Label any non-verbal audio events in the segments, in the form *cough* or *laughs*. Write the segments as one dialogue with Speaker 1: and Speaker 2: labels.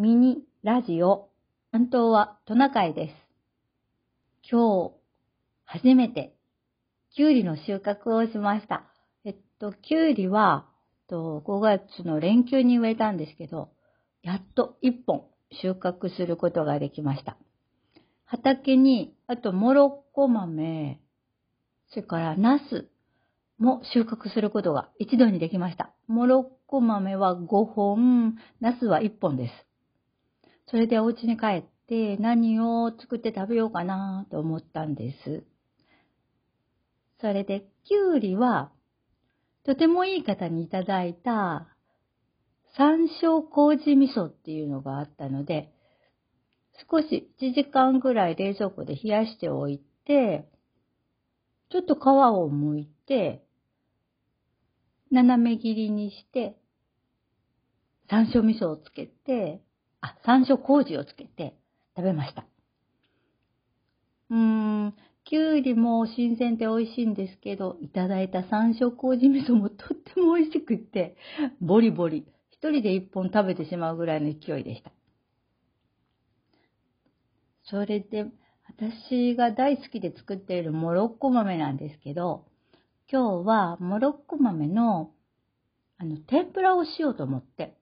Speaker 1: ミニラジオ担当はトナカイです。今日、初めて、キュウリの収穫をしました。えっと、キュウリは、と5月の連休に植えたんですけど、やっと1本収穫することができました。畑に、あと、モロッコ豆、それからナスも収穫することが一度にできました。モロッコ豆は5本、ナスは1本です。それでお家に帰って何を作って食べようかなと思ったんです。それで、きゅうりは、とてもいい方にいただいた山椒麹味噌っていうのがあったので、少し1時間ぐらい冷蔵庫で冷やしておいて、ちょっと皮を剥いて、斜め切りにして、山椒味噌をつけて、あ、山椒麹をつけて食べました。うーん、きゅうりも新鮮で美味しいんですけど、いただいた山椒麹味噌もとっても美味しくって、ボリボリ、一人で一本食べてしまうぐらいの勢いでした。それで、私が大好きで作っているモロッコ豆なんですけど、今日はモロッコ豆のあの天ぷらをしようと思って、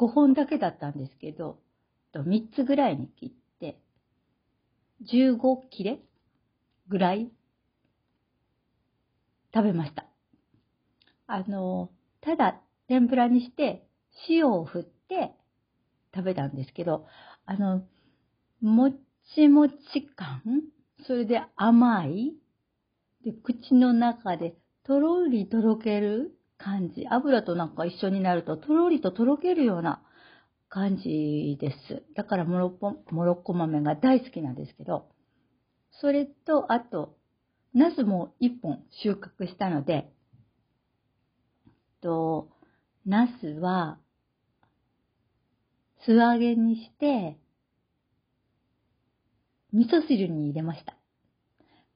Speaker 1: 5本だけだったんですけど、3つぐらいに切って、15切れぐらい食べました。あの、ただ天ぷらにして塩を振って食べたんですけど、あの、もちもち感それで甘いで、口の中でとろりとろける感じ。油となんか一緒になるととろりととろけるような感じです。だからモロッコモロッコ豆が大好きなんですけど、それと、あと、ナスも一本収穫したので、と、ナスは、素揚げにして、味噌汁に入れました。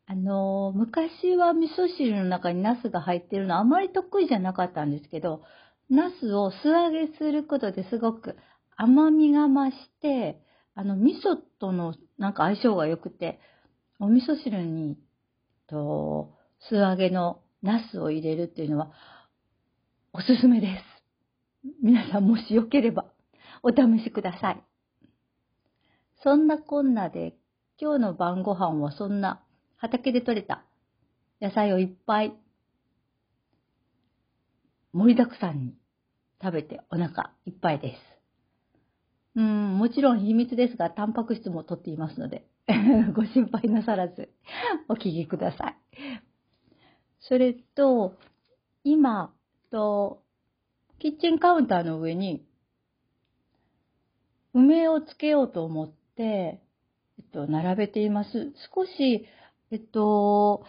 Speaker 1: あの、昔は味噌汁の中にナスが入ってるのあまり得意じゃなかったんですけど、ナスを素揚げすることですごく甘みが増して、あの、味噌とのなんか相性が良くて、お味噌汁に、と、素揚げのナスを入れるっていうのは、おすすめです。皆さんもしよければ、お試しください。そんなこんなで、今日の晩ご飯はそんな畑で採れた野菜をいっぱい盛りだくさんに食べてお腹いっぱいです。うん、もちろん秘密ですが、タンパク質も取っていますので、*laughs* ご心配なさらずお聞きください。それと、今、と、キッチンカウンターの上に、梅をつけようと思って、えっと、並べています。少し、えっと、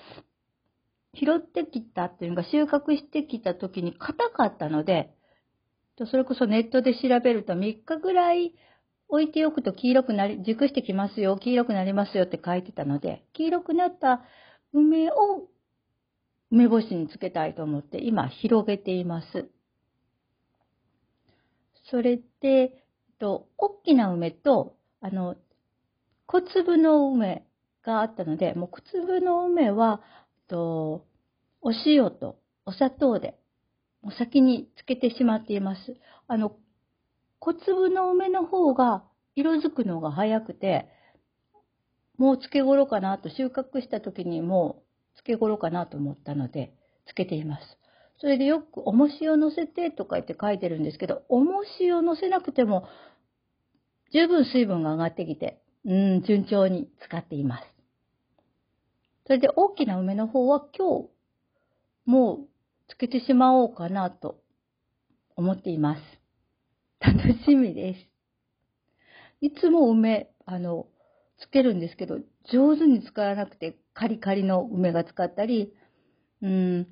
Speaker 1: 拾ってきたっていうのが収穫してきた時に硬かったので、それこそネットで調べると3日ぐらい置いておくと黄色くなり、熟してきますよ、黄色くなりますよって書いてたので、黄色くなった梅を梅干しにつけたいと思って今広げています。それで、と、大きな梅と、あの、小粒の梅があったので、もう小粒の梅は、とお塩とお砂糖で、お先につけてしまっています。あの、小粒の梅の方が色づくのが早くて、もう漬け頃かなと、収穫した時にもう漬け頃かなと思ったので、つけています。それでよく、重しを乗せてとか言って書いてるんですけど、重しを乗せなくても、十分水分が上がってきて、うん、順調に使っています。それで大きな梅の方は今日、もうつけてしまおうかなと思っています。*laughs* 楽しみです。いつも梅、あの、つけるんですけど、上手に使わなくてカリカリの梅が使ったり、うん、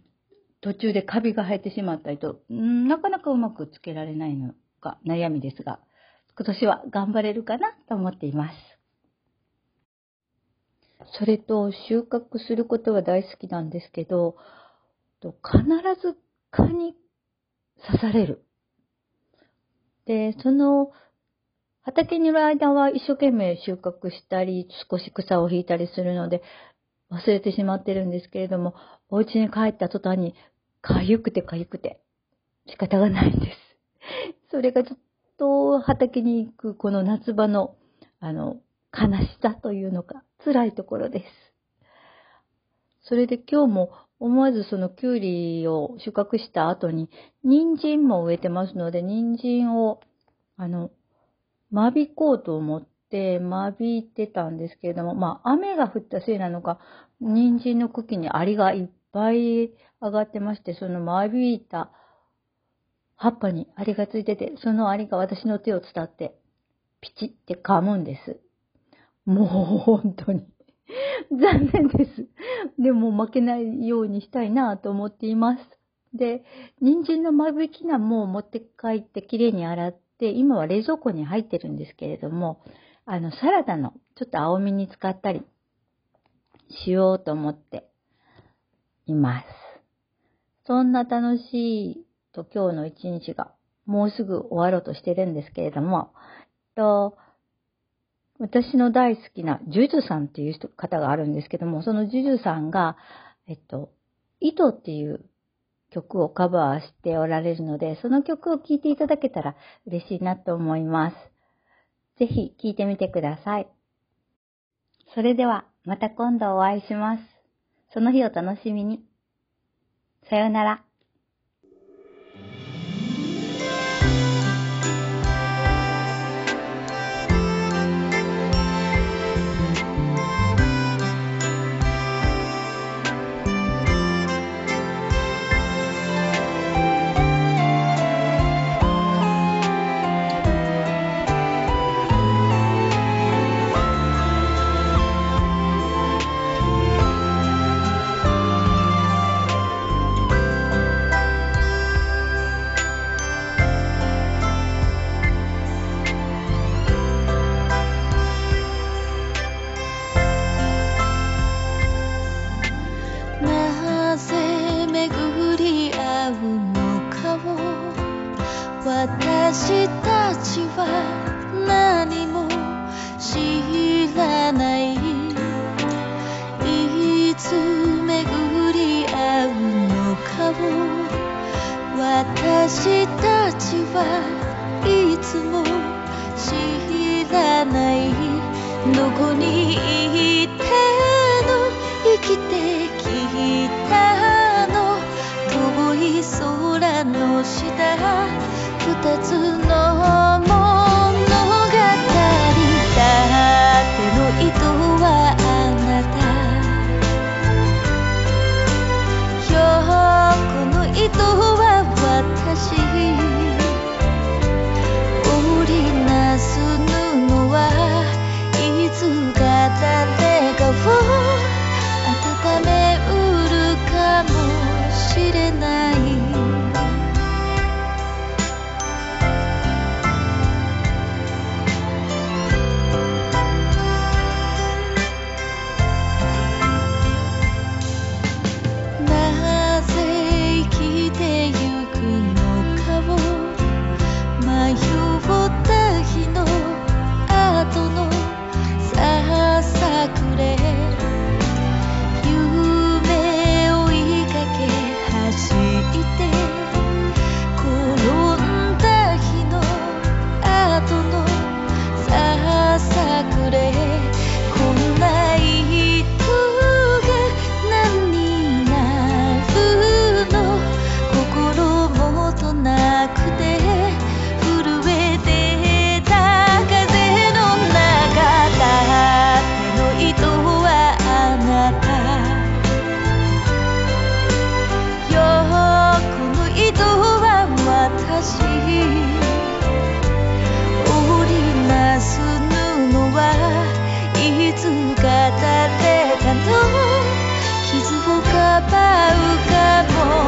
Speaker 1: 途中でカビが生えてしまったりと、うん、なかなかうまくつけられないのが悩みですが、今年は頑張れるかなと思っています。それと収穫することは大好きなんですけど、必ず蚊に刺される
Speaker 2: で、その、畑にいる間は一生懸命収穫したり、少し草を引いたりするので、忘れてしまってるんですけれども、お家に帰った途端に、かゆくてかゆくて、仕方がないんです。それがちょっと畑に行くこの夏場の、あの、悲しさというのか、辛いところです。それで今日も思わずそのキュウリを収穫した後に、人参も植えてますので、人参を、あの、間引こうと思って間引いてたんですけれども、まあ雨が降ったせいなのか、人参の茎にアリがいっぱい上がってまして、その間引いた葉っぱにアリがついてて、そのアリが私の手を伝って、ピチって噛むんです。もう本当に *laughs* 残念です。でも負けないようにしたいなと思っています。で、人参の間引き菜も持って帰ってきれいに洗って、今は冷蔵庫に入ってるんですけれども、あの、サラダのちょっと青みに使ったりしようと思っています。そんな楽しいと今日の一日がもうすぐ終わろうとしてるんですけれども、と私の大好きなジュジュさんっていう人方があるんですけども、そのジュジュさんが、えっと、糸っていう曲をカバーしておられるので、その曲を聴いていただけたら嬉しいなと思います。ぜひ聴いてみてください。それではまた今度お会いします。その日を楽しみに。さようなら。私たちはいつも知らないどこにいての生きてきたの遠い空の下二つのしパウカも。